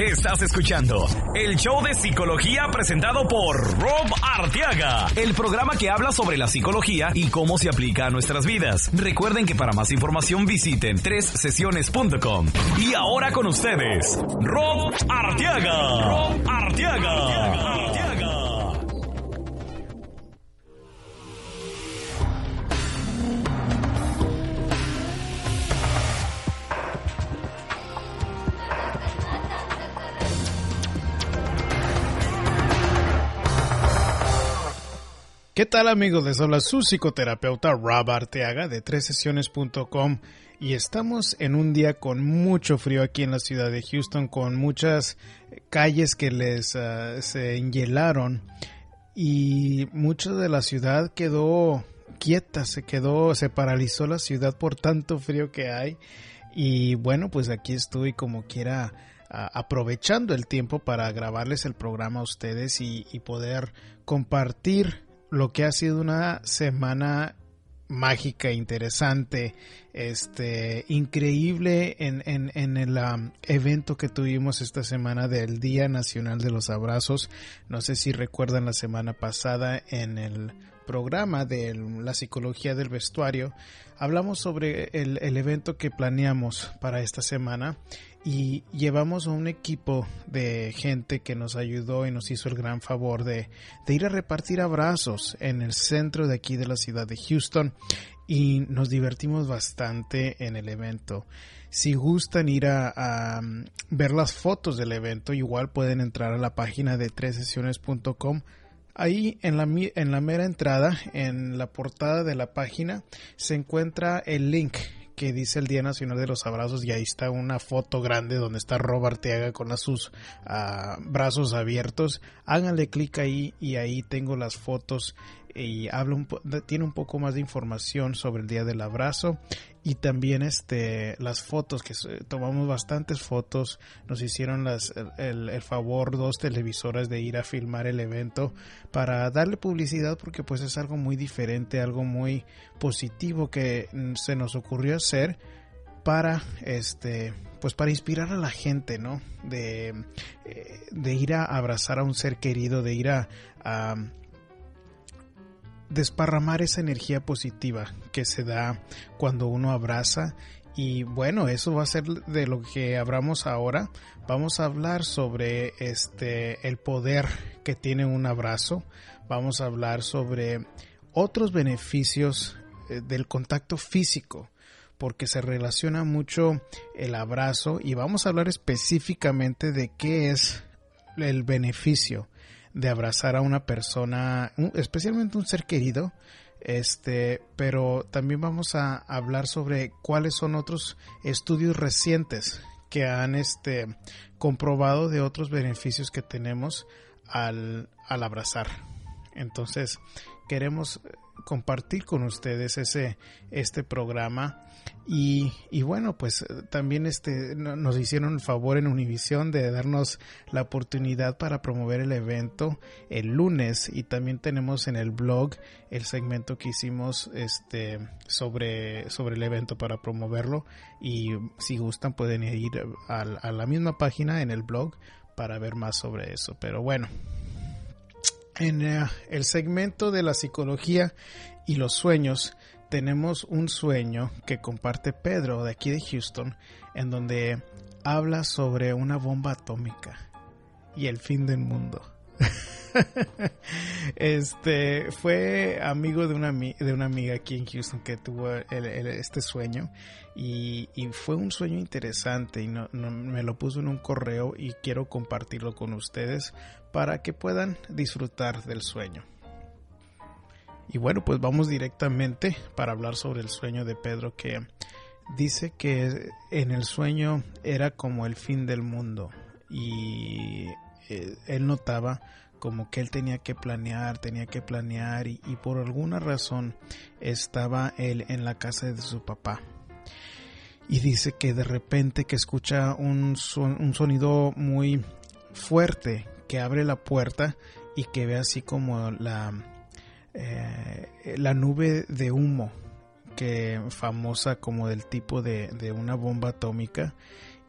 Estás escuchando el show de psicología presentado por Rob Arteaga, el programa que habla sobre la psicología y cómo se aplica a nuestras vidas. Recuerden que para más información visiten sesiones.com. Y ahora con ustedes, Rob Arteaga. Rob Arteaga. ¿Qué tal amigos? Les habla su psicoterapeuta Rob Arteaga de tresesiones.com y estamos en un día con mucho frío aquí en la ciudad de Houston con muchas calles que les uh, se enhielaron. Y mucha de la ciudad quedó quieta, se quedó, se paralizó la ciudad por tanto frío que hay. Y bueno pues aquí estoy como quiera uh, aprovechando el tiempo para grabarles el programa a ustedes y poder compartir lo que ha sido una semana mágica, interesante, este, increíble en, en, en el um, evento que tuvimos esta semana del Día Nacional de los Abrazos. No sé si recuerdan la semana pasada en el programa de la psicología del vestuario, hablamos sobre el, el evento que planeamos para esta semana y llevamos a un equipo de gente que nos ayudó y nos hizo el gran favor de, ir a repartir abrazos en el centro de aquí de la ciudad de Houston y nos divertimos bastante en el evento. Si gustan ir a, a ver las fotos del evento, igual pueden entrar a la página de tresesiones.com Ahí en la, en la mera entrada, en la portada de la página, se encuentra el link que dice el Día Nacional de los Abrazos y ahí está una foto grande donde está Robert Arteaga con sus uh, brazos abiertos. Háganle clic ahí y ahí tengo las fotos y habla un tiene un poco más de información sobre el Día del Abrazo y también este las fotos que tomamos bastantes fotos nos hicieron las el, el, favor dos televisoras de ir a filmar el evento para darle publicidad porque pues es algo muy diferente algo muy positivo que se nos ocurrió hacer para este pues para inspirar a la gente no de, de ir a abrazar a un ser querido de ir a, a desparramar esa energía positiva que se da cuando uno abraza y bueno, eso va a ser de lo que hablamos ahora. Vamos a hablar sobre este el poder que tiene un abrazo. Vamos a hablar sobre otros beneficios eh, del contacto físico porque se relaciona mucho el abrazo y vamos a hablar específicamente de qué es el beneficio de abrazar a una persona, especialmente un ser querido, este, pero también vamos a hablar sobre cuáles son otros estudios recientes que han este comprobado de otros beneficios que tenemos al, al abrazar. Entonces, queremos compartir con ustedes ese este programa. Y, y bueno pues también este nos hicieron el favor en Univisión de darnos la oportunidad para promover el evento el lunes. Y también tenemos en el blog el segmento que hicimos este sobre sobre el evento para promoverlo. Y si gustan pueden ir a, a la misma página en el blog para ver más sobre eso. Pero bueno en uh, el segmento de la psicología y los sueños tenemos un sueño que comparte Pedro de aquí de Houston en donde habla sobre una bomba atómica y el fin del mundo. este fue amigo de una, de una amiga aquí en Houston que tuvo este sueño y, fue un sueño interesante y no, no, me lo puso en un correo y quiero compartirlo con ustedes para que puedan disfrutar del sueño. Y bueno, pues vamos directamente para hablar sobre el sueño de Pedro que dice que en el sueño era como el fin del mundo y eh, él notaba como que él tenía que planear, tenía que planear y, por alguna razón estaba él en la casa de su papá. Y dice que de repente que escucha un, son, un sonido muy fuerte que abre la puerta y que ve así como la, eh, la nube de humo que famosa como del tipo de una bomba atómica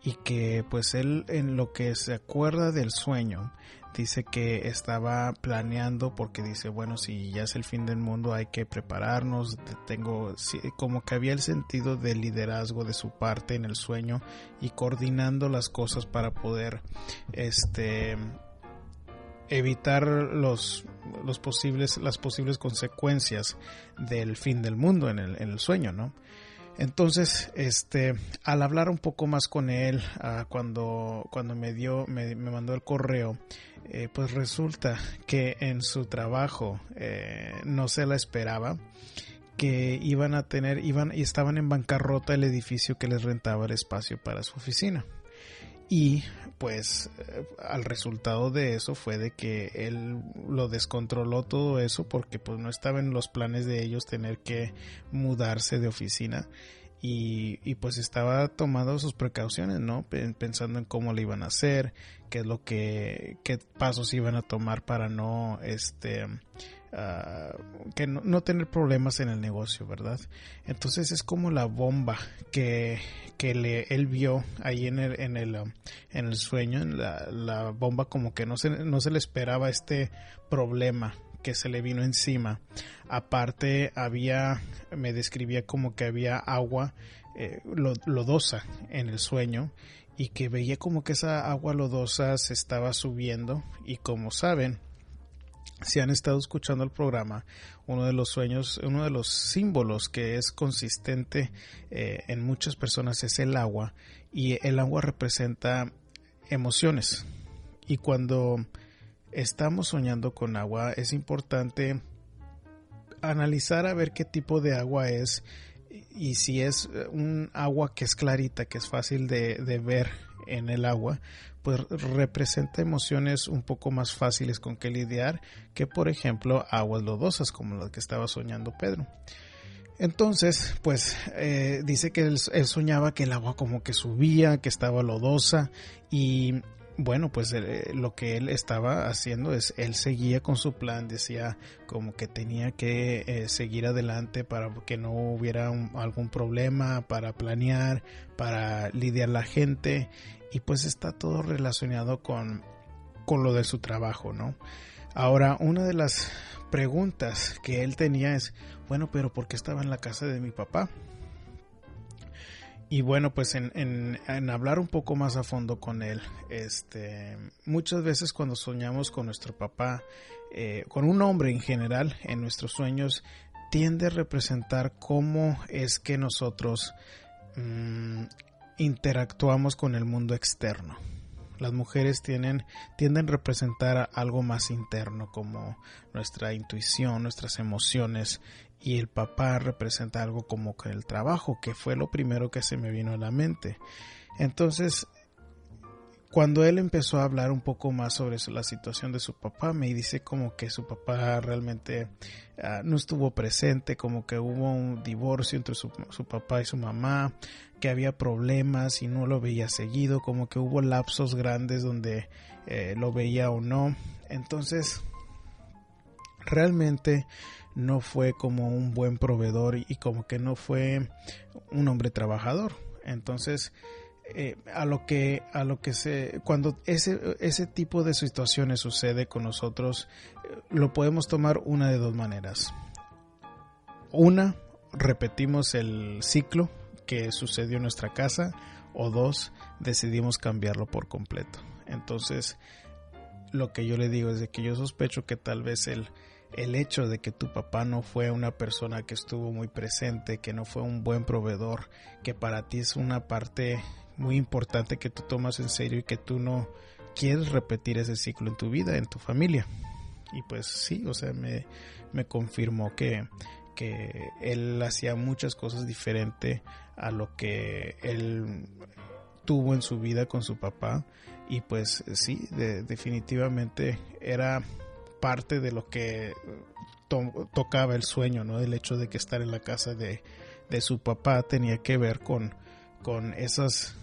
y que pues él en lo que se acuerda del sueño dice que estaba planeando porque dice bueno si ya es el fin del mundo hay que prepararnos tengo como que había el sentido de liderazgo de su parte en el sueño y coordinando las cosas para poder este evitar los, los posibles las posibles consecuencias del fin del mundo en el, en el sueño no entonces, este, al hablar un poco más con él, ah, cuando, cuando me dio, me, mandó el correo, eh, pues resulta que en su trabajo eh, no se la esperaba que iban a tener, iban y estaban en bancarrota el edificio que les rentaba el espacio para su oficina. Y pues eh, al resultado de eso fue de que él lo descontroló todo eso porque pues no estaba en los planes de ellos tener que mudarse de oficina y, y pues estaba tomando sus precauciones, ¿no? Pensando en cómo le iban a hacer, qué es lo que, qué pasos iban a tomar para no, este, Ah, que no, tener problemas en el negocio, ¿verdad? Entonces es como la bomba que, que le, él vio ahí en el, en el, en el sueño, la, la bomba como que no se, no se le esperaba este problema que se le vino encima. Aparte había, me describía como que había agua eh, lodosa en el sueño y que veía como que esa agua lodosa se estaba subiendo y como saben, si han estado escuchando el programa, uno de los sueños, uno de los símbolos que es consistente eh, en muchas personas es el agua y el agua representa emociones. Y cuando estamos soñando con agua es importante analizar a ver qué tipo de agua es y si es un agua que es clarita, que es fácil de, ver en el agua, pues representa emociones un poco más fáciles con que lidiar que por ejemplo aguas lodosas como las que estaba soñando Pedro. Entonces, pues eh, dice que él, soñaba que el agua como que subía, que estaba lodosa y bueno, pues eh, lo que él estaba haciendo es, él seguía con su plan, decía como que tenía que eh, seguir adelante para que no hubiera algún problema, para planear, para lidiar la gente y pues está todo relacionado con, con lo de su trabajo, ¿no? Ahora, una de las preguntas que él tenía es, bueno, pero ¿por qué estaba en la casa de mi papá? Y bueno, pues en, en, hablar un poco más a fondo con él, este, muchas veces cuando soñamos con nuestro papá, eh, con un hombre en general, en nuestros sueños, tiende a representar cómo es que nosotros mm, interactuamos con el mundo externo. Las mujeres tienen, tienden a representar algo más interno como nuestra intuición, nuestras emociones y el papá representa algo como que el trabajo, que fue lo primero que se me vino a la mente. Entonces, cuando él empezó a hablar un poco más sobre la situación de su papá, me dice como que su papá realmente ah, no estuvo presente, como que hubo un divorcio entre su, papá y su mamá, que había problemas y no lo veía seguido, como que hubo lapsos grandes donde eh, lo veía o no. Entonces, realmente no fue como un buen proveedor y como que no fue un hombre trabajador. Entonces, eh, a lo que a lo que se cuando ese ese tipo de situaciones sucede con nosotros eh, lo podemos tomar una de dos maneras una repetimos el ciclo que sucedió en nuestra casa o dos decidimos cambiarlo por completo entonces lo que yo le digo es de que yo sospecho que tal vez el el hecho de que tu papá no fue una persona que estuvo muy presente, que no fue un buen proveedor, que para ti es una parte muy importante que tú tomas en serio y que tú no quieres repetir ese ciclo en tu vida, en tu familia. Y pues sí, o sea, me, me confirmó que, que él hacía muchas cosas diferentes a lo que él tuvo en su vida con su papá y pues sí, definitivamente era parte de lo que tocaba el sueño, ¿no? El hecho de que estar en la casa de, de su papá tenía que ver con, con esas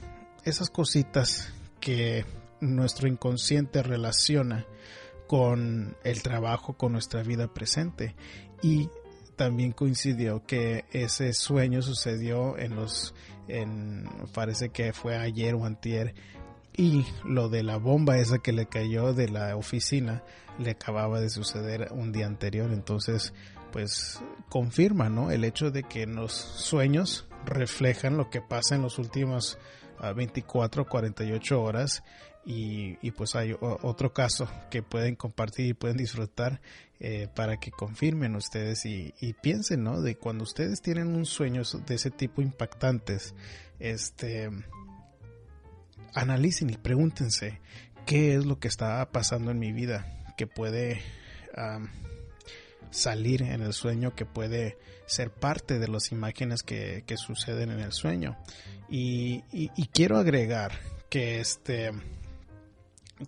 esas cositas que nuestro inconsciente relaciona con el trabajo, con nuestra vida presente. Y también coincidió que ese sueño sucedió en los en, parece que fue ayer o antier, y lo de la bomba esa que le cayó de la oficina le acababa de suceder un día anterior, entonces pues confirma, ¿no? El hecho de que los sueños reflejan lo que pasa en los últimos 24, 48 horas y, pues hay otro caso que pueden compartir y pueden disfrutar eh, para que confirmen ustedes y, piensen, ¿no? De cuando ustedes tienen un sueño de ese tipo impactantes, este, analicen y pregúntense qué es lo que está pasando en mi vida que puede salir en el sueño, que puede ser parte de las imágenes que, suceden en el sueño. Y, quiero agregar que este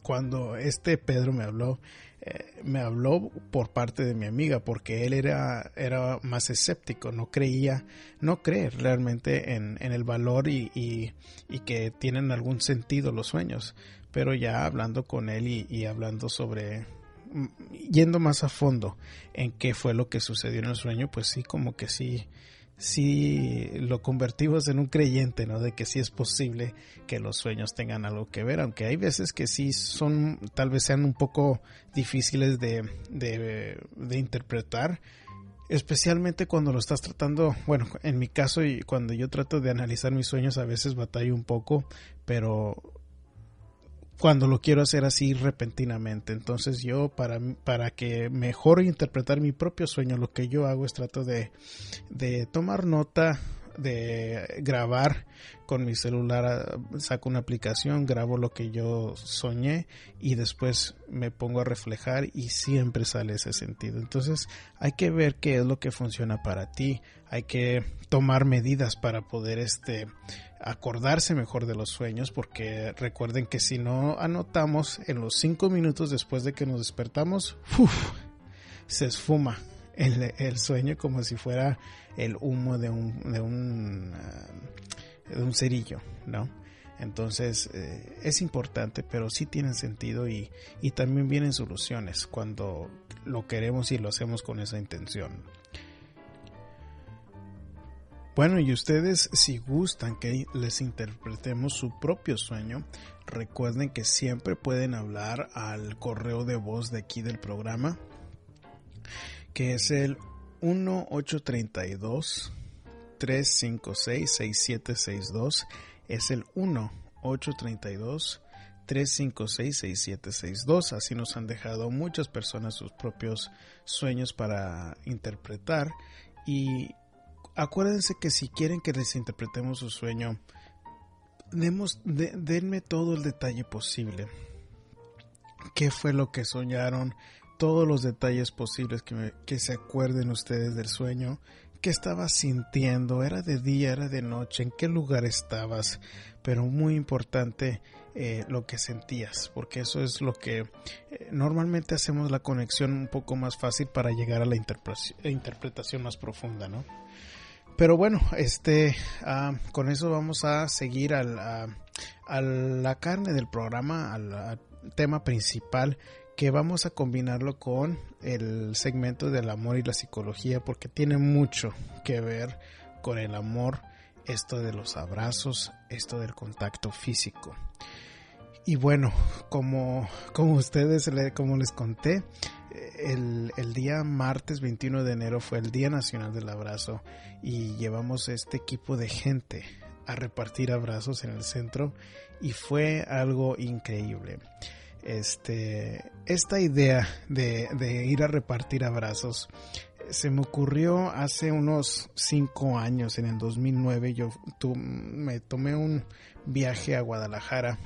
cuando este Pedro me habló, eh, me habló por parte de mi amiga porque él era, era más escéptico, no creía, no cree realmente en, el valor y, y, que tienen algún sentido los sueños. Pero ya hablando con él y, hablando sobre yendo más a fondo en qué fue lo que sucedió en el sueño, pues sí, como que sí, si lo convertimos en un creyente, ¿no? De que sí es posible que los sueños tengan algo que ver, aunque hay veces que sí son, tal vez sean un poco difíciles de, de, interpretar, especialmente cuando lo estás tratando, bueno, en mi caso y cuando yo trato de analizar mis sueños a veces batallo un poco, pero cuando lo quiero hacer así repentinamente. Entonces yo para, para que mejor interpretar mi propio sueño, lo que yo hago es trato de, de tomar nota de grabar con mi celular, ah, saco una aplicación, grabo lo que yo soñé y después me pongo a reflejar y siempre sale ese sentido. Entonces hay que ver qué es lo que funciona para ti, hay que tomar medidas para poder este acordarse mejor de los sueños porque recuerden que si no anotamos en los cinco minutos después de que nos despertamos, se esfuma el, sueño como si fuera el humo de un, de un, ah, de un cerillo, ¿no? Entonces eh, es importante, pero sí tiene sentido y, y también vienen soluciones cuando lo queremos y lo hacemos con esa intención. Bueno, y ustedes si gustan que les interpretemos su propio sueño, recuerden que siempre pueden hablar al correo de voz de aquí del programa que es el 1832 356 6762 es el 1832 356 6762 así nos han dejado muchas personas sus propios sueños para interpretar. Y acuérdense que si quieren que les interpretemos su sueño demos, denme todo el detalle posible. Qué fue lo que soñaron todos los detalles posibles que, que se acuerden ustedes del sueño, qué estabas sintiendo, era de día, era de noche, en qué lugar estabas, pero muy importante eh, lo que sentías, porque eso es lo que eh, normalmente hacemos la conexión un poco más fácil para llegar a la interpretación más profunda, ¿no? Pero bueno, este, ah, con eso vamos a seguir al, a, la carne del programa, al tema principal que vamos a combinarlo con el segmento del amor y la psicología porque tiene mucho que ver con el amor, esto de los abrazos, esto del contacto físico. Y bueno, como, como ustedes, como les conté, el, el, día martes 21 de enero fue el Día Nacional del Abrazo y llevamos este equipo de gente a repartir abrazos en el centro y fue algo increíble este, esta idea de, ir a repartir abrazos se me ocurrió hace unos cinco años, en el 2009. Yo me tomé un viaje a Guadalajara.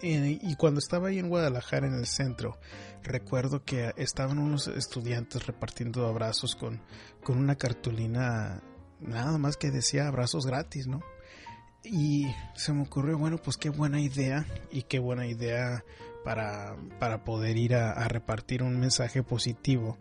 Y, cuando estaba ahí en Guadalajara, en el centro, recuerdo que estaban unos estudiantes repartiendo abrazos con, con una cartulina, nada más que decía abrazos gratis, ¿no? Y se me ocurrió, bueno, pues qué buena idea y qué buena idea para, para poder ir a, repartir un mensaje positivo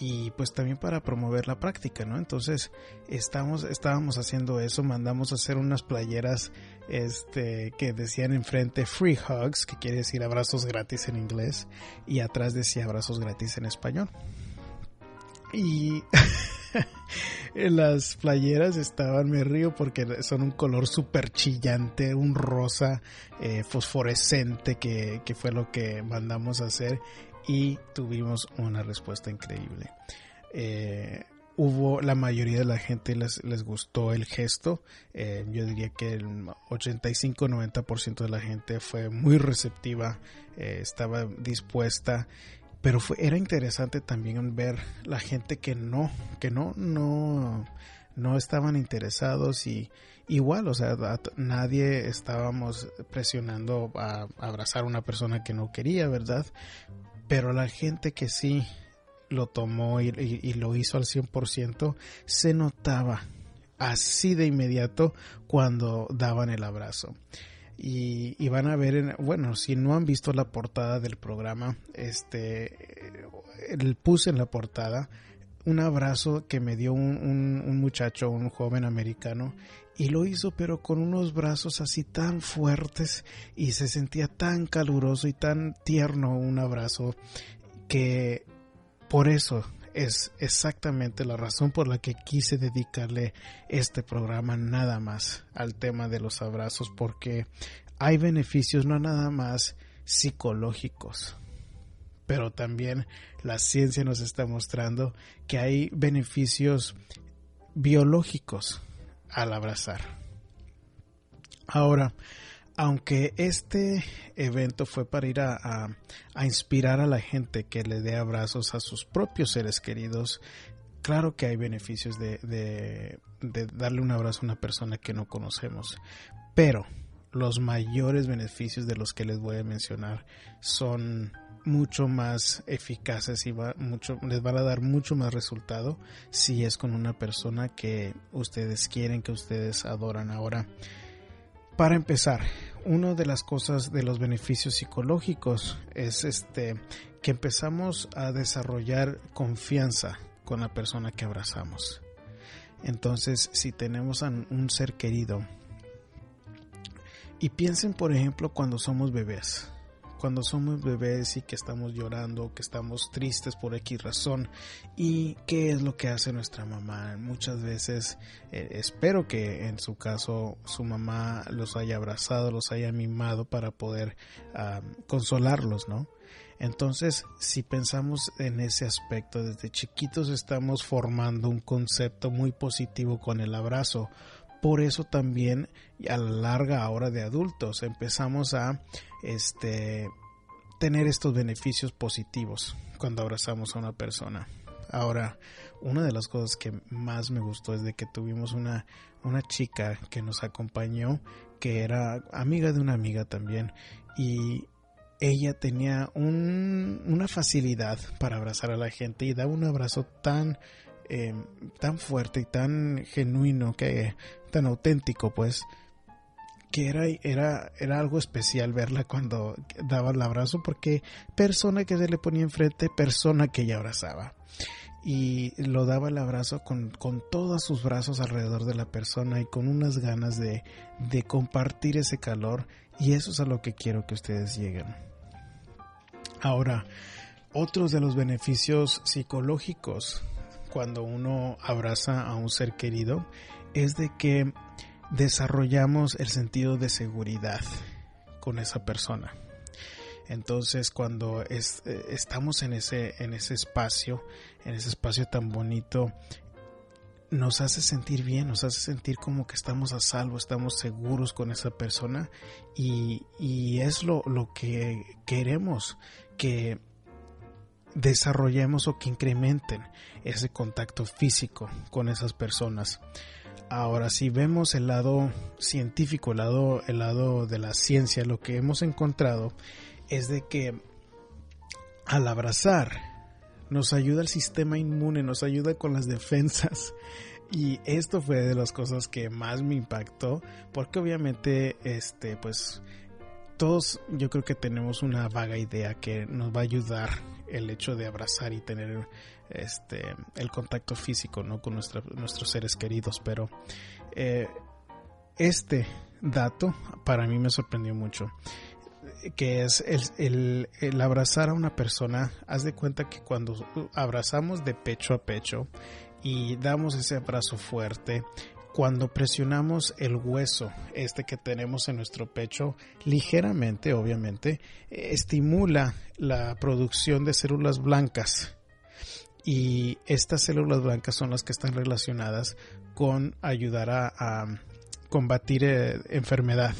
y pues también para promover la práctica, ¿no? Entonces estamos, estábamos haciendo eso, mandamos a hacer unas playeras este, que decían enfrente free hugs, que quiere decir abrazos gratis en inglés, y atrás decía abrazos gratis en español. Y las playeras estaban, me río porque son un color súper chillante, un rosa eh, fosforescente que, que fue lo que mandamos a hacer y tuvimos una respuesta increíble. Eh, hubo la mayoría de la gente les, les gustó el gesto. Eh, yo diría que el 85-90% de la gente fue muy receptiva, eh, estaba dispuesta. Pero fue, era interesante también ver la gente que no, que no, no, no estaban interesados y igual, o sea, nadie estábamos presionando a abrazar a una persona que no quería, ¿verdad? Pero la gente que sí lo tomó y, lo hizo al 100%, se notaba así de inmediato cuando daban el abrazo. Y, van a ver, bueno, si no han visto la portada del programa, este, el puse en la portada un abrazo que me dio un, un, muchacho, un joven americano, y lo hizo pero con unos brazos así tan fuertes y se sentía tan caluroso y tan tierno un abrazo que por eso es exactamente la razón por la que quise dedicarle este programa nada más al tema de los abrazos, porque hay beneficios no nada más psicológicos, pero también la ciencia nos está mostrando que hay beneficios biológicos al abrazar. Ahora, aunque este evento fue para ir a, inspirar a la gente que le dé abrazos a sus propios seres queridos, claro que hay beneficios de, de, darle un abrazo a una persona que no conocemos, pero los mayores beneficios de los que les voy a mencionar son mucho más eficaces y mucho, les van a dar mucho más resultado si es con una persona que ustedes quieren, que ustedes adoran. Ahora, para empezar, una de las cosas de los beneficios psicológicos es este que empezamos a desarrollar confianza con la persona que abrazamos. Entonces, si tenemos a un ser querido y piensen, por ejemplo, cuando somos bebés cuando somos bebés y que estamos llorando, que estamos tristes por X razón. ¿Y qué es lo que hace nuestra mamá? Muchas veces eh, espero que en su caso su mamá los haya abrazado, los haya mimado para poder consolarlos, ¿no? Entonces, si pensamos en ese aspecto, desde chiquitos estamos formando un concepto muy positivo con el abrazo. Por eso también a la larga hora de adultos empezamos a este, tener estos beneficios positivos cuando abrazamos a una persona. Ahora, una de las cosas que más me gustó es de que tuvimos una, una chica que nos acompañó, que era amiga de una amiga también, y ella tenía un, una facilidad para abrazar a la gente y daba un abrazo tan, eh, tan fuerte y tan genuino, que, tan auténtico, pues, que era, era, era algo especial verla cuando daba el abrazo porque persona que se le ponía enfrente, persona que ella abrazaba. Y lo daba el abrazo con, con todos sus brazos alrededor de la persona y con unas ganas de, de compartir ese calor. Y eso es a lo que quiero que ustedes lleguen. Ahora, otros de los beneficios psicológicos cuando uno abraza a un ser querido es de que desarrollamos el sentido de seguridad con esa persona. Entonces cuando eh, estamos en ese, en ese espacio, en ese espacio tan bonito, nos hace sentir bien, nos hace sentir como que estamos a salvo, estamos seguros con esa persona y, y es lo, lo que queremos que desarrollemos o que incrementen ese contacto físico con esas personas. Ahora, si vemos el lado científico, el lado, el lado de la ciencia, lo que hemos encontrado es de que al abrazar nos ayuda el sistema inmune, nos ayuda con las defensas. Y esto fue de las cosas que más me impactó, porque obviamente, este, pues, todos yo creo que tenemos una vaga idea que nos va a ayudar el hecho de abrazar y tener este, el contacto físico ¿no? con nuestros seres queridos, pero eh, este dato para mí me sorprendió mucho que es el, el, abrazar a una persona, haz de cuenta que cuando abrazamos de pecho a pecho, y damos ese abrazo fuerte. Cuando presionamos el hueso, este que tenemos en nuestro pecho, ligeramente, obviamente, estimula la producción de células blancas. Y estas células blancas son las que están relacionadas con ayudar a, combatir eh, enfermedad.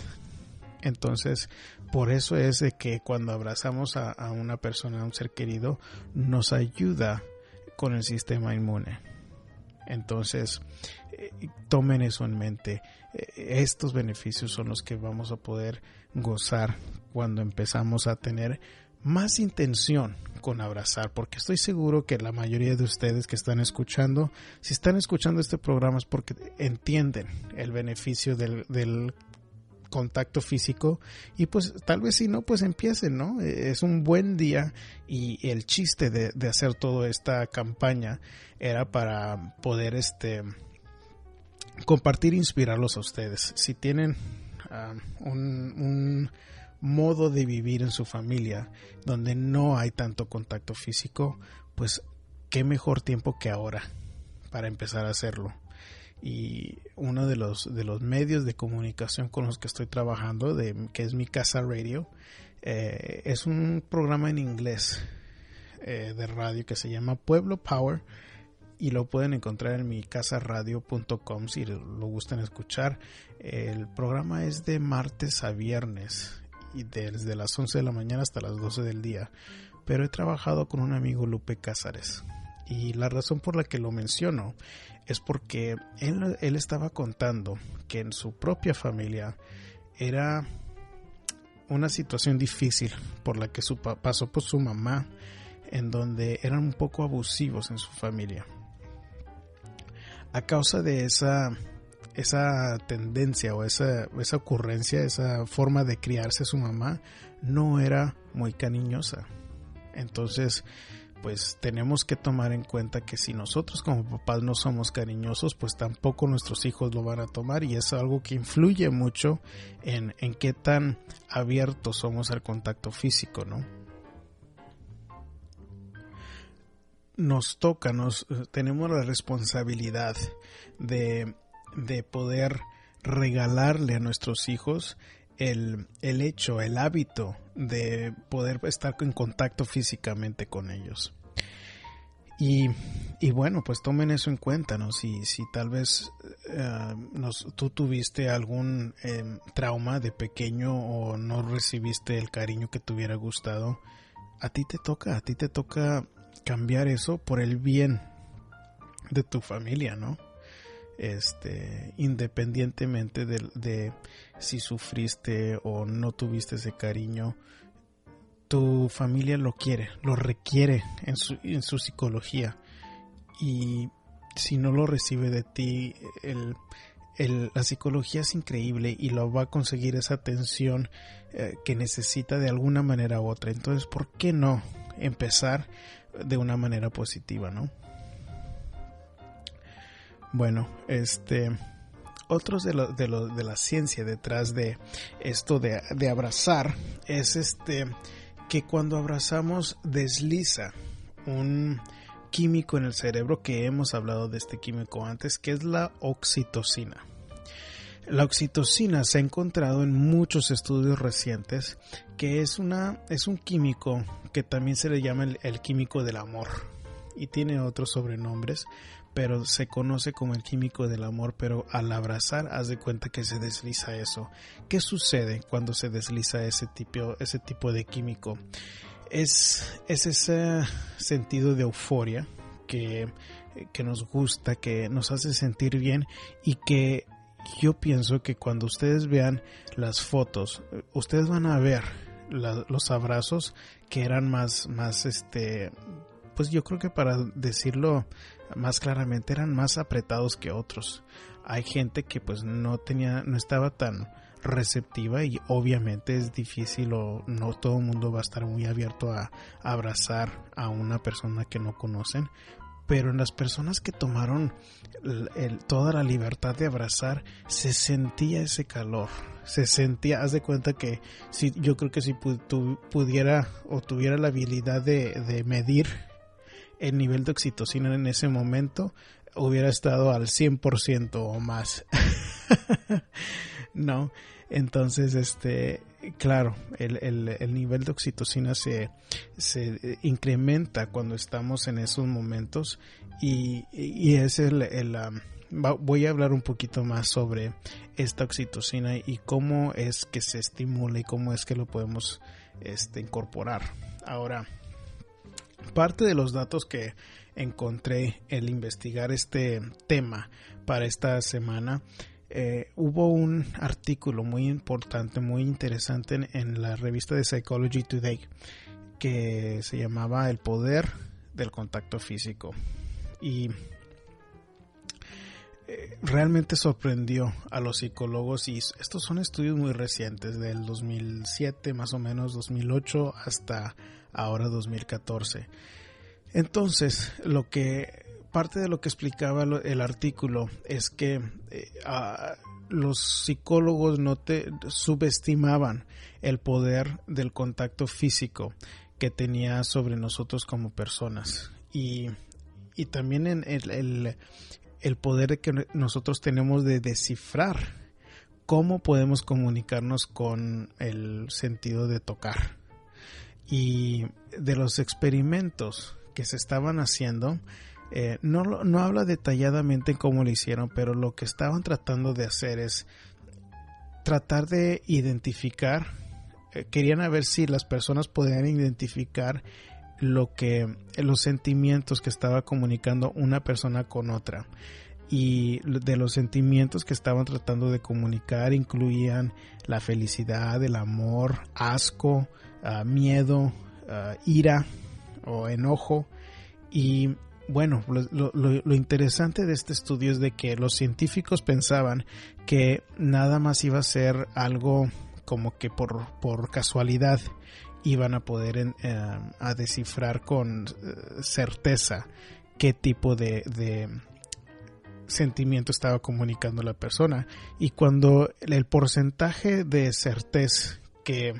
Entonces, por eso es de que cuando abrazamos a, una persona, a un ser querido, nos ayuda con el sistema inmune. Entonces, eh, tomen eso en mente. Eh, estos beneficios son los que vamos a poder gozar cuando empezamos a tener más intención con abrazar, porque estoy seguro que la mayoría de ustedes que están escuchando, si están escuchando este programa es porque entienden el beneficio del, contacto físico y pues tal vez si no pues empiecen no es un buen día y el chiste de, hacer toda esta campaña era para poder este compartir e inspirarlos a ustedes. Si tienen ah, un modo de vivir en su familia donde no hay tanto contacto físico pues qué mejor tiempo que ahora para empezar a hacerlo. Y uno de los de los medios de comunicación con los que estoy trabajando de que es mi casa radio eh, es un programa en inglés eh, de radio que se llama Pueblo Power y lo pueden encontrar en mi casaradio.com si lo gustan escuchar. El programa es de martes a viernes y desde las 11 de la mañana hasta las 12 del día pero he trabajado con un amigo Lupe Cázares y la razón por la que lo menciono es porque él, él estaba contando que en su propia familia era una situación difícil por la que su, pasó por su mamá, en donde eran un poco abusivos en su familia. A causa de esa, esa tendencia o esa, esa ocurrencia, esa forma de criarse su mamá, no era muy cariñosa. Entonces, pues tenemos que tomar en cuenta que si nosotros como papás no somos cariñosos, pues tampoco nuestros hijos lo van a tomar y es algo que influye mucho en, en qué tan abiertos somos al contacto físico, ¿no? Nos toca, nos tenemos la responsabilidad de, de poder regalarle a nuestros hijos el, el hecho, el hábito de poder estar en contacto físicamente con ellos. Y, y, bueno, pues tomen eso en cuenta, ¿no? Si, si tal vez uh, nos, tú tuviste algún eh, trauma de pequeño o no recibiste el cariño que te hubiera gustado, a ti te toca, a ti te toca cambiar eso por el bien de tu familia, ¿no? Este, independientemente de, si sufriste o no tuviste ese cariño, tu familia lo quiere, lo requiere en su, en su psicología. Y si no lo recibe de ti, el, la psicología es increíble y lo va a conseguir esa atención eh, que necesita de alguna manera u otra. Entonces, ¿por qué no empezar de una manera positiva, no? Bueno, este otros de, lo, de, lo, de la ciencia detrás de esto de, de, abrazar es este que cuando abrazamos desliza un químico en el cerebro que hemos hablado de este químico antes que es la oxitocina. La oxitocina se ha encontrado en muchos estudios recientes que es una es un químico que también se le llama el, el químico del amor y tiene otros sobrenombres pero se conoce como el químico del amor, pero al abrazar haz de cuenta que se desliza eso. ¿Qué sucede cuando se desliza ese tipo, ese tipo de químico? Es, es ese sentido de euforia que, que nos gusta, que nos hace sentir bien y que yo pienso que cuando ustedes vean las fotos, ustedes van a ver los abrazos que eran más, más, este, pues yo creo que para decirlo más claramente eran más apretados que otros. Hay gente que pues no tenía, no estaba tan receptiva y obviamente es difícil o no todo el mundo va a estar muy abierto a, abrazar a una persona que no conocen, pero en las personas que tomaron toda la libertad de abrazar se sentía ese calor, se sentía, haz de cuenta que si yo creo que si pudiera o tuviera la habilidad de medir el nivel de oxitocina en ese momento, hubiera estado al 100% o más. no, entonces, este, claro, el, el, nivel de oxitocina se, se, incrementa cuando estamos en esos momentos y, y es el, el voy a hablar un poquito más sobre esta oxitocina y cómo es que se estimula y cómo es que lo podemos este, incorporar. Ahora, parte de los datos que encontré el investigar este tema para esta semana eh, hubo un artículo muy importante, muy interesante en, la revista de Psychology Today que se llamaba El poder del contacto físico. Y eh, realmente sorprendió a los psicólogos y estos son estudios muy recientes del 2007 más o menos 2008 hasta ahora 2014 entonces lo que parte de lo que explicaba el artículo es que eh, los psicólogos no subestimaban el poder del contacto físico que tenía sobre nosotros como personas. Y, y también en el, el, poder que nosotros tenemos de descifrar cómo podemos comunicarnos con el sentido de tocar y de los experimentos que se estaban haciendo eh, no, no habla detalladamente cómo lo hicieron, pero lo que estaban tratando de hacer es tratar de identificar, eh, querían ver si las personas podían identificar lo que los sentimientos que estaba comunicando una persona con otra. Y de los sentimientos que estaban tratando de comunicar incluían la felicidad, el amor, asco, ah, miedo, ah, ira o enojo. Y bueno, lo, interesante de este estudio es de que los científicos pensaban que nada más iba a ser algo como que por, por casualidad iban a poder eh, a descifrar con eh, certeza qué tipo de, de sentimiento estaba comunicando la persona. Y cuando el porcentaje de certeza que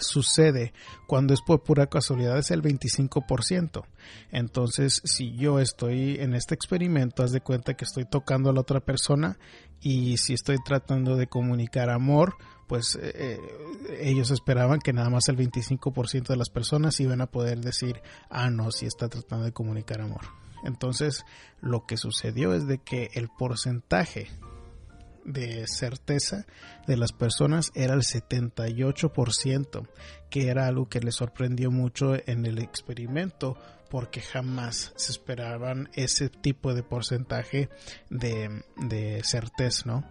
sucede cuando es por pura casualidad es el 25%. Entonces, si yo estoy en este experimento, haz de cuenta que estoy tocando a la otra persona y si estoy tratando de comunicar amor, pues eh, eh, ellos esperaban que nada más el 25% de las personas iban a poder decir, ah, no, si está tratando de comunicar amor. Entonces, lo que sucedió es de que el porcentaje de certeza de las personas era el 78%, que era algo que les sorprendió mucho en el experimento porque jamás se esperaban ese tipo de porcentaje de, de certeza, ¿no?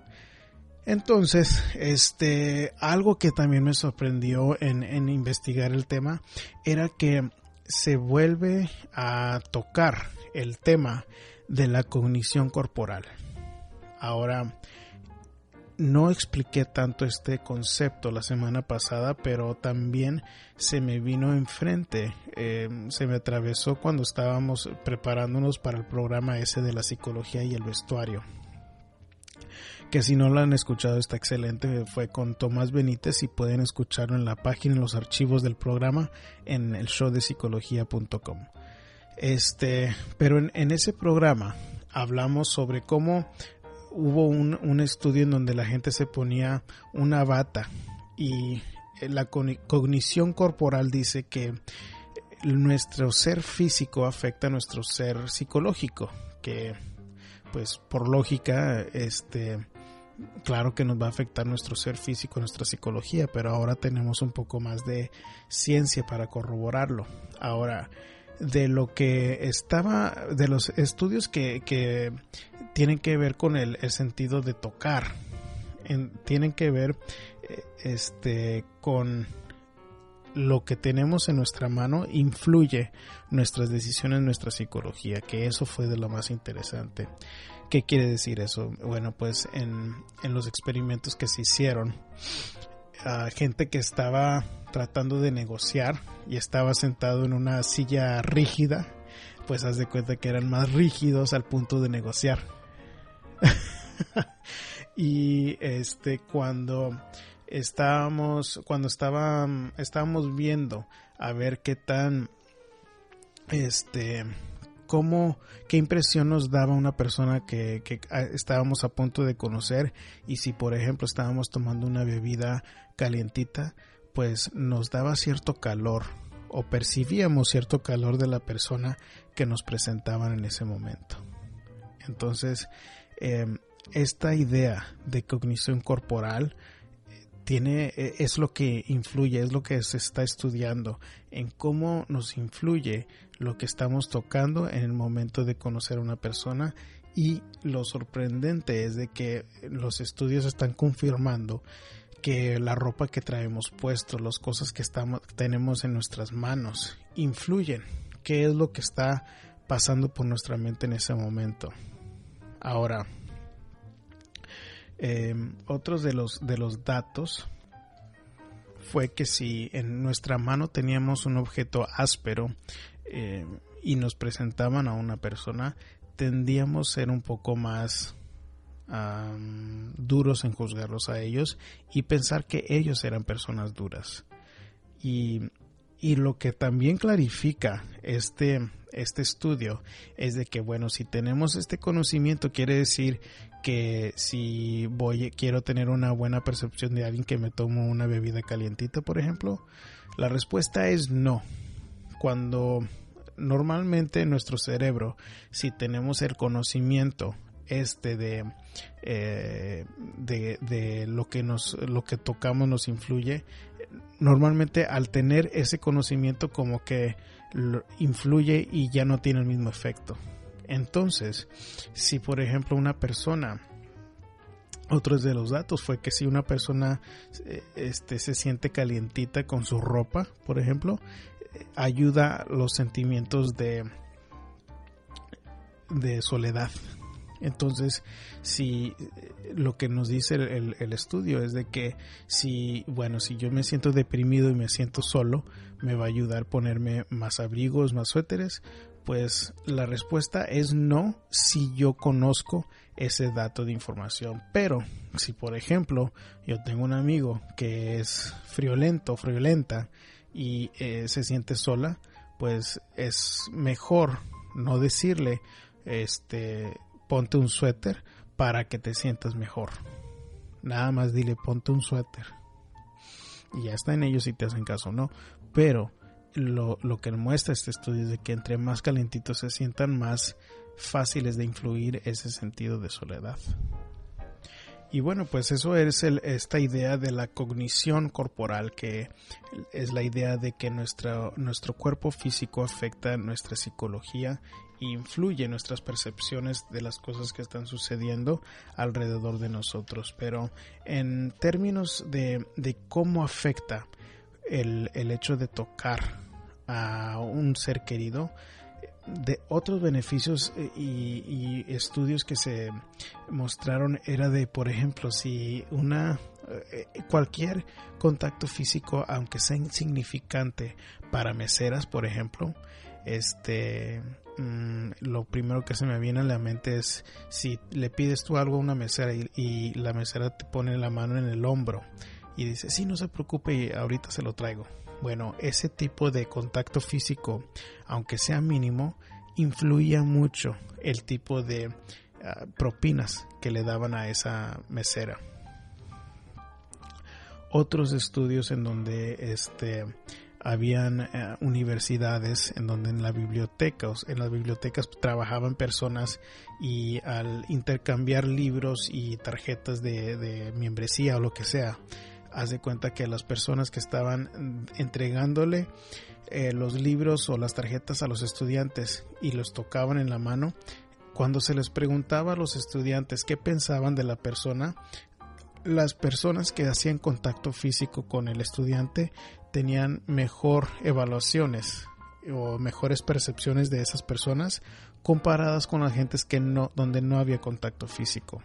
Entonces, este, algo que también me sorprendió en, en investigar el tema era que se vuelve a tocar el tema de la cognición corporal. Ahora, no expliqué tanto este concepto la semana pasada, pero también se me vino enfrente, em, se me atravesó cuando estábamos preparándonos para el programa ese de la psicología y el vestuario. Que si no lo han escuchado está excelente, fue con Tomás Benítez y pueden escucharlo en la página, en los archivos del programa, en el show de. Este, pero en ese programa hablamos sobre cómo hubo un, estudio en donde la gente se ponía una bata y la cognición corporal dice que nuestro ser físico afecta a nuestro ser psicológico, que pues por lógica, este, claro que nos va a afectar nuestro ser físico, nuestra psicología, pero ahora tenemos un poco más de ciencia para corroborarlo. Ahora, de lo que estaba, de los estudios que, que tienen que ver con el, sentido de tocar, tienen que ver eh, este, con lo que tenemos en nuestra mano influye nuestras decisiones, nuestra psicología, que eso fue de lo más interesante. ¿Qué quiere decir eso? Bueno, pues en, en los experimentos que se hicieron, a gente que estaba tratando de negociar y estaba sentado en una silla rígida, pues haz de cuenta que eran más rígidos al punto de negociar. y este cuando estábamos cuando estábamos viendo a ver qué tan este cómo, qué impresión nos daba una persona que, que ah, estábamos a punto de conocer y si por ejemplo estábamos tomando una bebida calientita, pues nos daba cierto calor o percibíamos cierto calor de la persona que nos presentaban en ese momento. Entonces, em, esta idea de cognición corporal tiene, e, es lo que influye, es lo que se está estudiando, en cómo nos influye lo que estamos tocando en el momento de conocer a una persona y lo sorprendente es de que los estudios están confirmando que la ropa que traemos puesto, las cosas que estamos, tenemos en nuestras manos, influyen. ¿Qué es lo que está pasando por nuestra mente en ese momento? Ahora, em, otros de los, de los datos fue que si en nuestra mano teníamos un objeto áspero em, y nos presentaban a una persona, tendíamos a ser un poco más duros en juzgarlos a ellos y pensar que ellos eran personas duras. Y, y lo que también clarifica este, este estudio es de que, bueno, si tenemos este conocimiento, quiere decir que si voy, quiero tener una buena percepción de alguien que me tomo una bebida calientita, por ejemplo, la respuesta es no. Cuando normalmente en nuestro cerebro, si tenemos el conocimiento este de, eh, de, de, lo que nos lo que tocamos nos influye normalmente al tener ese conocimiento como que influye y ya no tiene el mismo efecto entonces si por ejemplo una persona otro de los datos fue que si una persona eh, este, se siente calientita con su ropa, por ejemplo, ayuda los sentimientos de, de soledad. Entonces, si lo que nos dice el, el, estudio es de que si, bueno, si yo me siento deprimido y me siento solo, me va a ayudar ponerme más abrigos, más suéteres, pues la respuesta es no si yo conozco ese dato de información. Pero si por ejemplo yo tengo un amigo que es friolento, friolenta y eh, se siente sola, pues es mejor no decirle este ponte un suéter para que te sientas mejor. Nada más dile ponte un suéter. Y ya está en ellos si te hacen caso o no. Pero lo, lo que muestra este estudio es de que entre más calentitos se sientan, más fáciles de influir ese sentido de soledad. Y bueno, pues eso es esta idea de la cognición corporal, que es la idea de que nuestro, nuestro cuerpo físico afecta nuestra psicología influye nuestras percepciones de las cosas que están sucediendo alrededor de nosotros. Pero en términos de, cómo afecta el, hecho de tocar a un ser querido, de otros beneficios eh, y, estudios que se mostraron era de, por ejemplo, si una eh, cualquier contacto físico, aunque sea insignificante para meseras, por ejemplo, este Mm, lo primero que se me viene a la mente es si le pides tú algo a una mesera y, la mesera te pone la mano en el hombro y dice, sí, no se preocupe, ahorita se lo traigo. Bueno, ese tipo de contacto físico, aunque sea mínimo, influía mucho el tipo de ah, propinas que le daban a esa mesera. Otros estudios en donde este habían eh, universidades en donde en la biblioteca, en las bibliotecas trabajaban personas y al intercambiar libros y tarjetas de, membresía o lo que sea, haz de cuenta que las personas que estaban entregándole eh, los libros o las tarjetas a los estudiantes y los tocaban en la mano, cuando se les preguntaba a los estudiantes qué pensaban de la persona, las personas que hacían contacto físico con el estudiante tenían mejor evaluaciones o mejores percepciones de esas personas comparadas con las gentes que no donde no había contacto físico.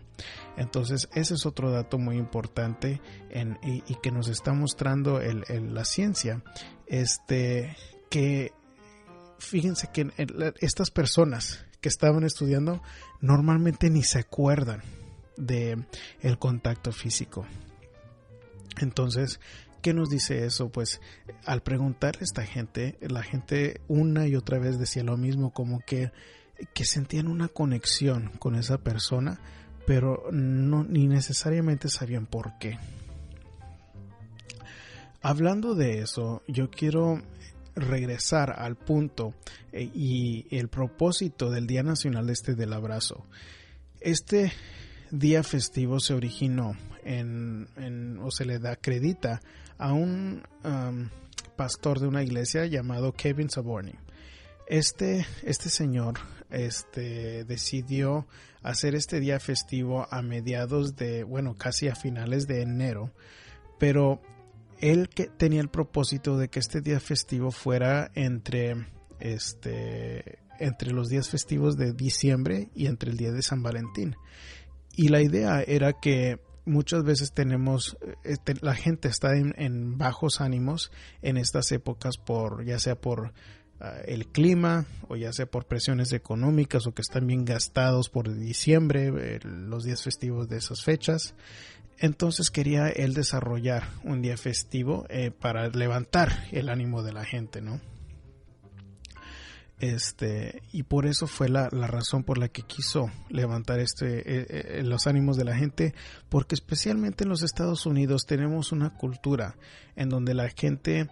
Entonces ese es otro dato muy importante en, y, que nos está mostrando el, la ciencia. Este que fíjense que estas personas que estaban estudiando normalmente ni se acuerdan de el contacto físico. Entonces ¿Qué nos dice eso? Pues al preguntarle a esta gente, la gente una y otra vez decía lo mismo, como que, que sentían una conexión con esa persona, pero no ni necesariamente sabían por qué. Hablando de eso, yo quiero regresar al punto eh, y el propósito del Día Nacional este del Abrazo. Este día festivo se originó en, o se le da acredita a un um, pastor de una iglesia llamado Kevin Saborni. Este, este señor este, decidió hacer este día festivo a mediados de, bueno, casi a finales de enero, pero él tenía el propósito de que este día festivo fuera entre, este, entre los días festivos de diciembre y entre el día de San Valentín. Y la idea era que muchas veces tenemos, este, la gente está en, bajos ánimos en estas épocas por, ya sea por ah, el clima o ya sea por presiones económicas o que están bien gastados por diciembre, los días festivos de esas fechas. Entonces quería él desarrollar un día festivo eh, para levantar el ánimo de la gente, ¿no? Este, y por eso fue la, razón por la que quiso levantar este, eh, eh, los ánimos de la gente, porque especialmente en los Estados Unidos tenemos una cultura en donde la gente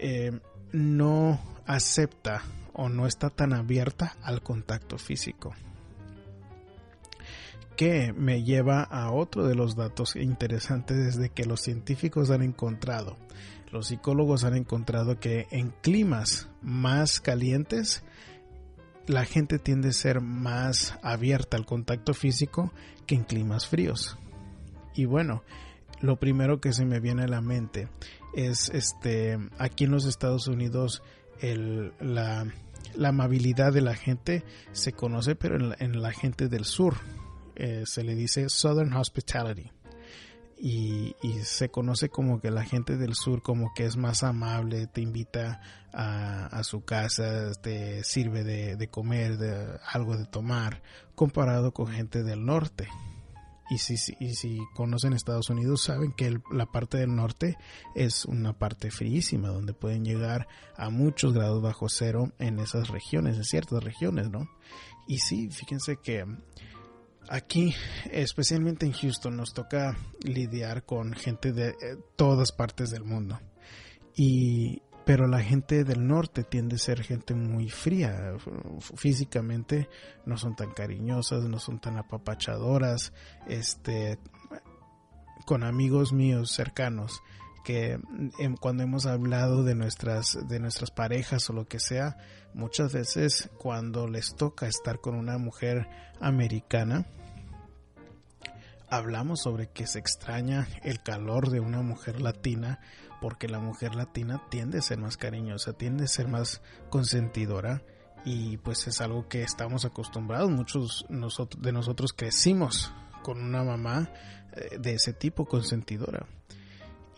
eh, no acepta o no está tan abierta al contacto físico que me lleva a otro de los datos interesantes desde que los científicos han encontrado los psicólogos han encontrado que en climas más calientes la gente tiende a ser más abierta al contacto físico que en climas fríos. Y bueno, lo primero que se me viene a la mente es este aquí en los Estados Unidos la, amabilidad de la gente se conoce pero en la, gente del sur eh, se le dice Southern Hospitality y, se conoce como que la gente del sur como que es más amable, te invita a, su casa, te sirve de, comer, de algo de tomar, comparado con gente del norte. Y si, y si conocen Estados Unidos saben que la parte del norte es una parte fríísima donde pueden llegar a muchos grados bajo cero en esas regiones, en ciertas regiones, ¿no? Y sí, fíjense que Aquí, especialmente en Houston, nos toca lidiar con gente de eh, todas partes del mundo. Y, pero la gente del norte tiende a ser gente muy fría. Físicamente no son tan cariñosas, no son tan apapachadoras. Este, con amigos míos cercanos que em, cuando hemos hablado de nuestras de nuestras parejas o lo que sea muchas veces cuando les toca estar con una mujer americana hablamos sobre que se extraña el calor de una mujer latina porque la mujer latina tiende a ser más cariñosa, tiende a ser más consentidora y pues es algo que estamos acostumbrados, muchos de nosotros crecimos con una mamá eh, de ese tipo consentidora.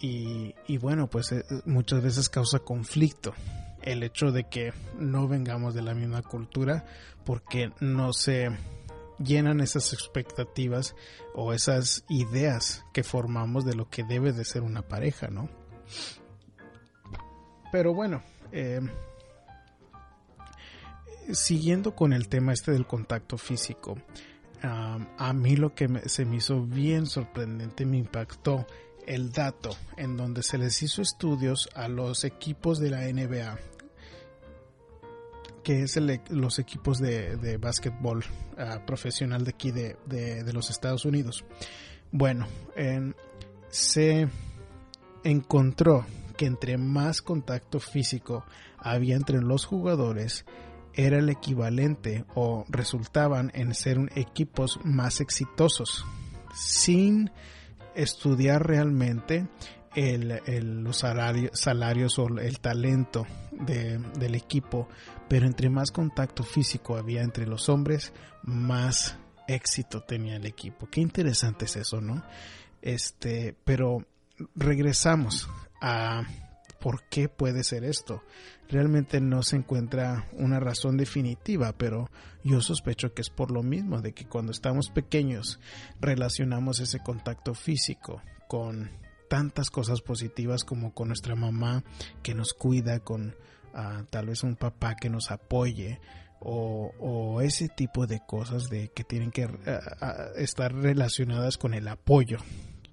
Y, bueno, pues eh, muchas veces causa conflicto el hecho de que no vengamos de la misma cultura porque no se llenan esas expectativas o esas ideas que formamos de lo que debe de ser una pareja, ¿no? Pero bueno, eh, siguiendo con el tema este del contacto físico, a mí lo que se me hizo bien sorprendente, me impactó el dato en donde se les hizo estudios a los equipos de la NBA que es e, los equipos de, de básquetbol ah, profesional de aquí de, los Estados Unidos. Bueno, se encontró que entre más contacto físico había entre los jugadores, era el equivalente o resultaban en ser equipos más exitosos, sin estudiar realmente el, los salarios, o el talento del equipo, pero entre más contacto físico había entre los hombres, más éxito tenía el equipo. Qué interesante es eso, ¿no? Este, pero regresamos a por qué puede ser esto. Realmente no se encuentra una razón definitiva, pero yo sospecho que es por lo mismo, de que cuando estamos pequeños relacionamos ese contacto físico con tantas cosas positivas como con nuestra mamá que nos cuida, con ah, tal vez un papá que nos apoye, o, ese tipo de cosas de que tienen que ah, estar relacionadas con el apoyo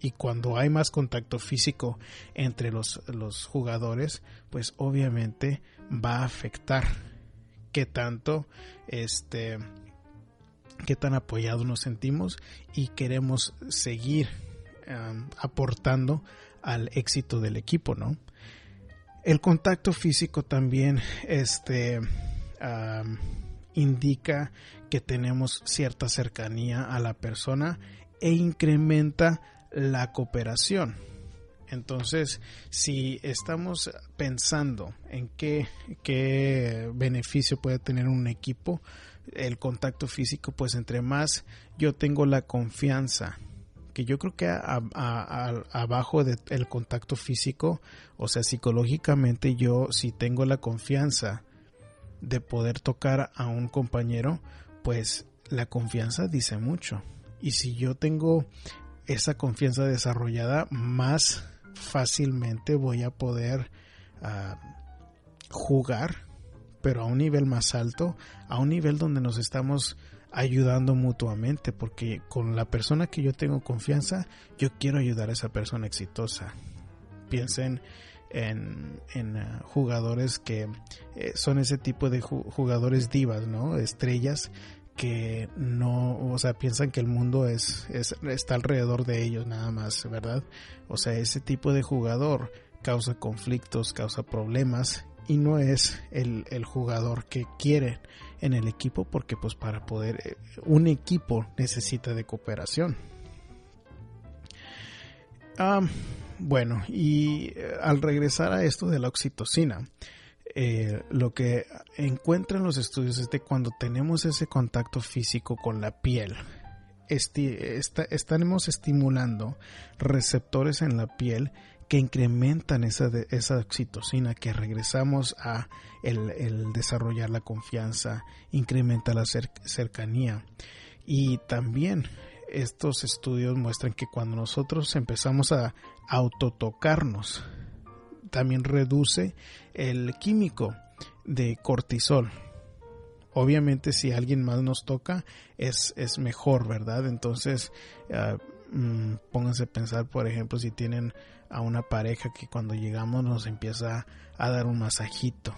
y cuando hay más contacto físico entre los, los jugadores, pues obviamente va a afectar qué tanto este qué tan apoyados nos sentimos y queremos seguir aportando al éxito del equipo, ¿no? El contacto físico también este, indica que tenemos cierta cercanía a la persona e incrementa la cooperación. Entonces, si estamos pensando en qué, qué beneficio puede tener un equipo, el contacto físico, pues entre más yo tengo la confianza, que yo creo que abajo del contacto físico, o sea, psicológicamente yo si tengo la confianza de poder tocar a un compañero, pues la confianza dice mucho. Y si yo tengo esa confianza desarrollada, más fácilmente voy a poder ah, jugar, pero a un nivel más alto, a un nivel donde nos estamos ayudando mutuamente, porque con la persona que yo tengo confianza, yo quiero ayudar a esa persona exitosa. Piensen en, en ah, jugadores que eh, son ese tipo de jugadores divas, ¿no? Estrellas que no, o sea, piensan que el mundo es, está alrededor de ellos nada más, ¿verdad? O sea, ese tipo de jugador causa conflictos, causa problemas y no es el, jugador que quiere en el equipo porque pues para poder, eh, un equipo necesita de cooperación. bueno, y eh, al regresar a esto de la oxitocina, eh, lo que encuentran los estudios es que cuando tenemos ese contacto físico con la piel, estamos estimulando receptores en la piel que incrementan esa, esa oxitocina, que regresamos a el, desarrollar la confianza, incrementa la cercanía. Y también estos estudios muestran que cuando nosotros empezamos a autotocarnos, también reduce el químico de cortisol. Obviamente si alguien más nos toca es, es mejor, ¿verdad? Entonces ah, mm, pónganse a pensar, por ejemplo, si tienen a una pareja que cuando llegamos nos empieza a dar un masajito.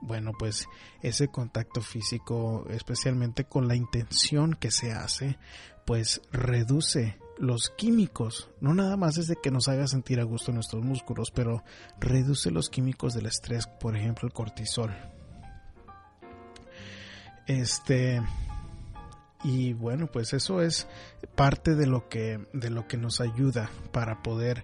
Bueno, pues ese contacto físico, especialmente con la intención que se hace, pues reduce los químicos, no nada más es de que nos haga sentir a gusto nuestros músculos, pero reduce los químicos del estrés, por ejemplo el cortisol. Este y bueno, pues eso es parte de lo que de lo que nos ayuda para poder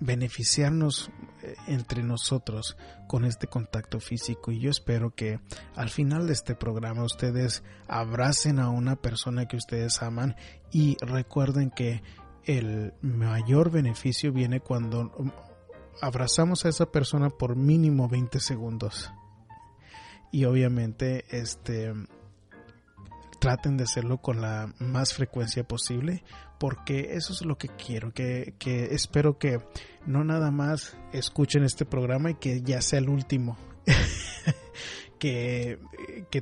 beneficiarnos eh, entre nosotros con este contacto físico. Y yo espero que al final de este programa ustedes abracen a una persona que ustedes aman y recuerden que el mayor beneficio viene cuando abrazamos a esa persona por mínimo 20 segundos. Y obviamente este traten de hacerlo con la más frecuencia posible porque eso es lo que quiero, que, espero que no nada más escuchen este programa y que ya sea el último que,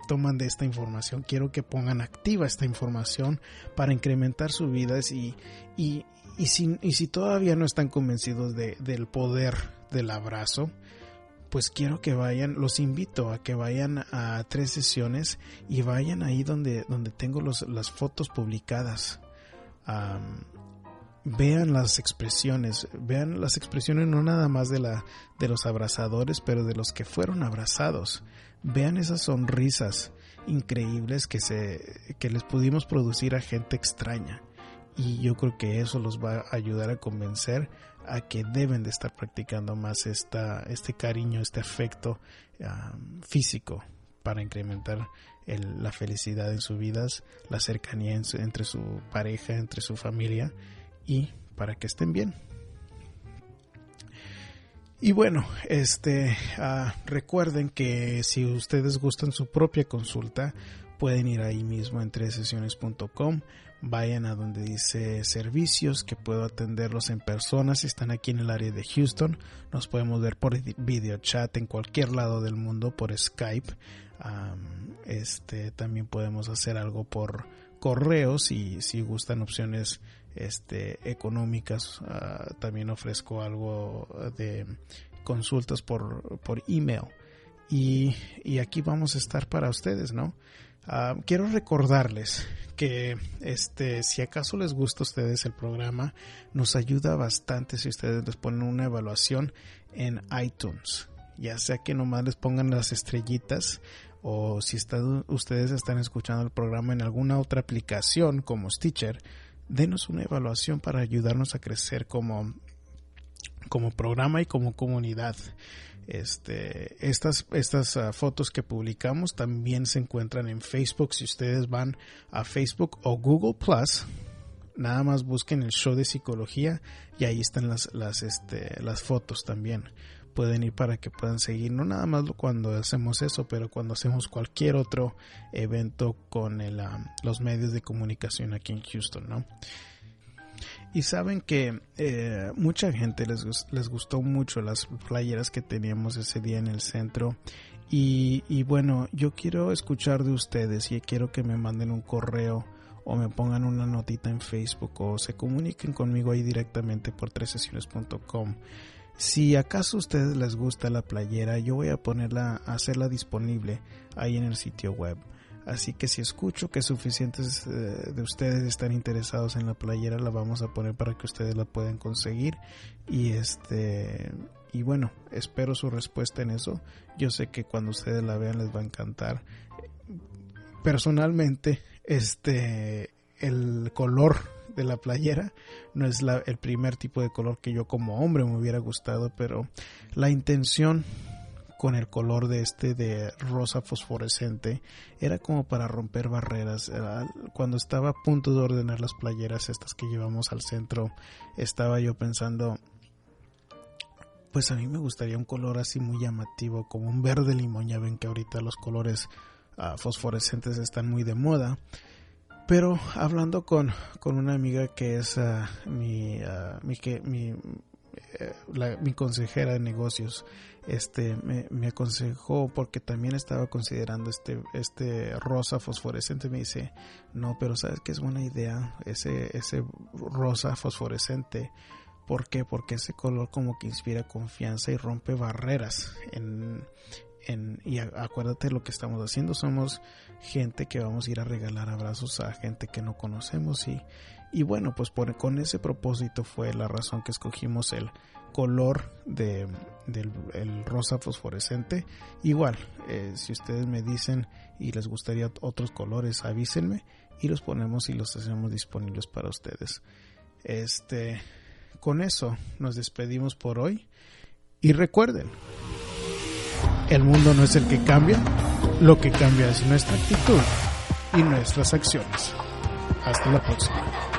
toman de esta información. Quiero que pongan activa esta información para incrementar sus vidas y, y, y, si, y si todavía no están convencidos de, del poder del abrazo, pues quiero que vayan, los invito a que vayan a tres sesiones y vayan ahí donde, donde tengo las fotos publicadas vean las expresiones, vean las expresiones no nada más de la de los abrazadores, pero de los que fueron abrazados. Vean esas sonrisas increíbles que se que les pudimos producir a gente extraña. Y yo creo que eso los va a ayudar a convencer a que deben de estar practicando más esta, este cariño, este afecto físico para incrementar la felicidad en sus vidas, la cercanía entre su pareja, entre su familia y para que estén bien. Y bueno, este ah, recuerden que si ustedes gustan su propia consulta, pueden ir ahí mismo en tresesiones.com vayan a donde dice servicios que puedo atenderlos en persona si están aquí en el área de Houston. Nos podemos ver por video chat en cualquier lado del mundo por Skype. este también podemos hacer algo por correos y si gustan opciones este económicas ah, también ofrezco algo de consultas por, por email y, y aquí vamos a estar para ustedes no Ah, quiero recordarles que este si acaso les gusta a ustedes el programa nos ayuda bastante si ustedes les ponen una evaluación en iTunes. Ya sea que nomás les pongan las estrellitas o si ustedes están escuchando el programa en alguna otra aplicación como Stitcher denos una evaluación para ayudarnos a crecer como como programa y como comunidad este, estas estas ah, fotos que publicamos también se encuentran en Facebook. Si ustedes van a Facebook o Google Plus, nada más busquen el show de psicología y ahí están las las este, las fotos también. Pueden ir para que puedan seguir, no nada más cuando hacemos eso, pero cuando hacemos cualquier otro evento con el, ah, los medios de comunicación aquí en Houston, ¿no? Y saben que eh, mucha gente les, les gustó mucho las playeras que teníamos ese día en el centro. Y, y, bueno, yo quiero escuchar de ustedes y quiero que me manden un correo o me pongan una notita en Facebook o se comuniquen conmigo ahí directamente por tresesiones.com. Si acaso a ustedes les gusta la playera, yo voy a ponerla, a hacerla disponible ahí en el sitio web. Así que si escucho que suficientes eh, de ustedes están interesados en la playera, la vamos a poner para que ustedes la puedan conseguir. Y este y bueno, espero su respuesta en eso. Yo sé que cuando ustedes la vean les va a encantar. Personalmente, este el color de la playera no es el primer tipo de color que yo como hombre me hubiera gustado, pero la intención con el color de este de rosa fosforescente era como para romper barreras. Cuando estaba a punto de ordenar las playeras estas que llevamos al centro estaba yo pensando pues a mí me gustaría un color así muy llamativo como un verde limón. Ya ven que ahorita los colores ah, fosforescentes están muy de moda. Pero hablando con, con una amiga que es uh, mi, uh, mi, que, mi eh, mi consejera de negocios este me, aconsejó porque también estaba considerando este este rosa fosforescente. Me dice no pero sabes que es buena idea ese ese rosa fosforescente. ¿por qué? porque ese color como que inspira confianza y rompe barreras en, y acuérdate lo que estamos haciendo. Somos gente que vamos a ir a regalar abrazos a gente que no conocemos y y bueno, pues con ese propósito fue la razón que escogimos el color de, del rosa fosforescente. Igual, eh, si ustedes me dicen y les gustaría otros colores, avísenme y los ponemos y los hacemos disponibles para ustedes. Este, con eso nos despedimos por hoy y recuerden, el mundo no es el que cambia, lo que cambia es nuestra actitud y nuestras acciones. Hasta la próxima.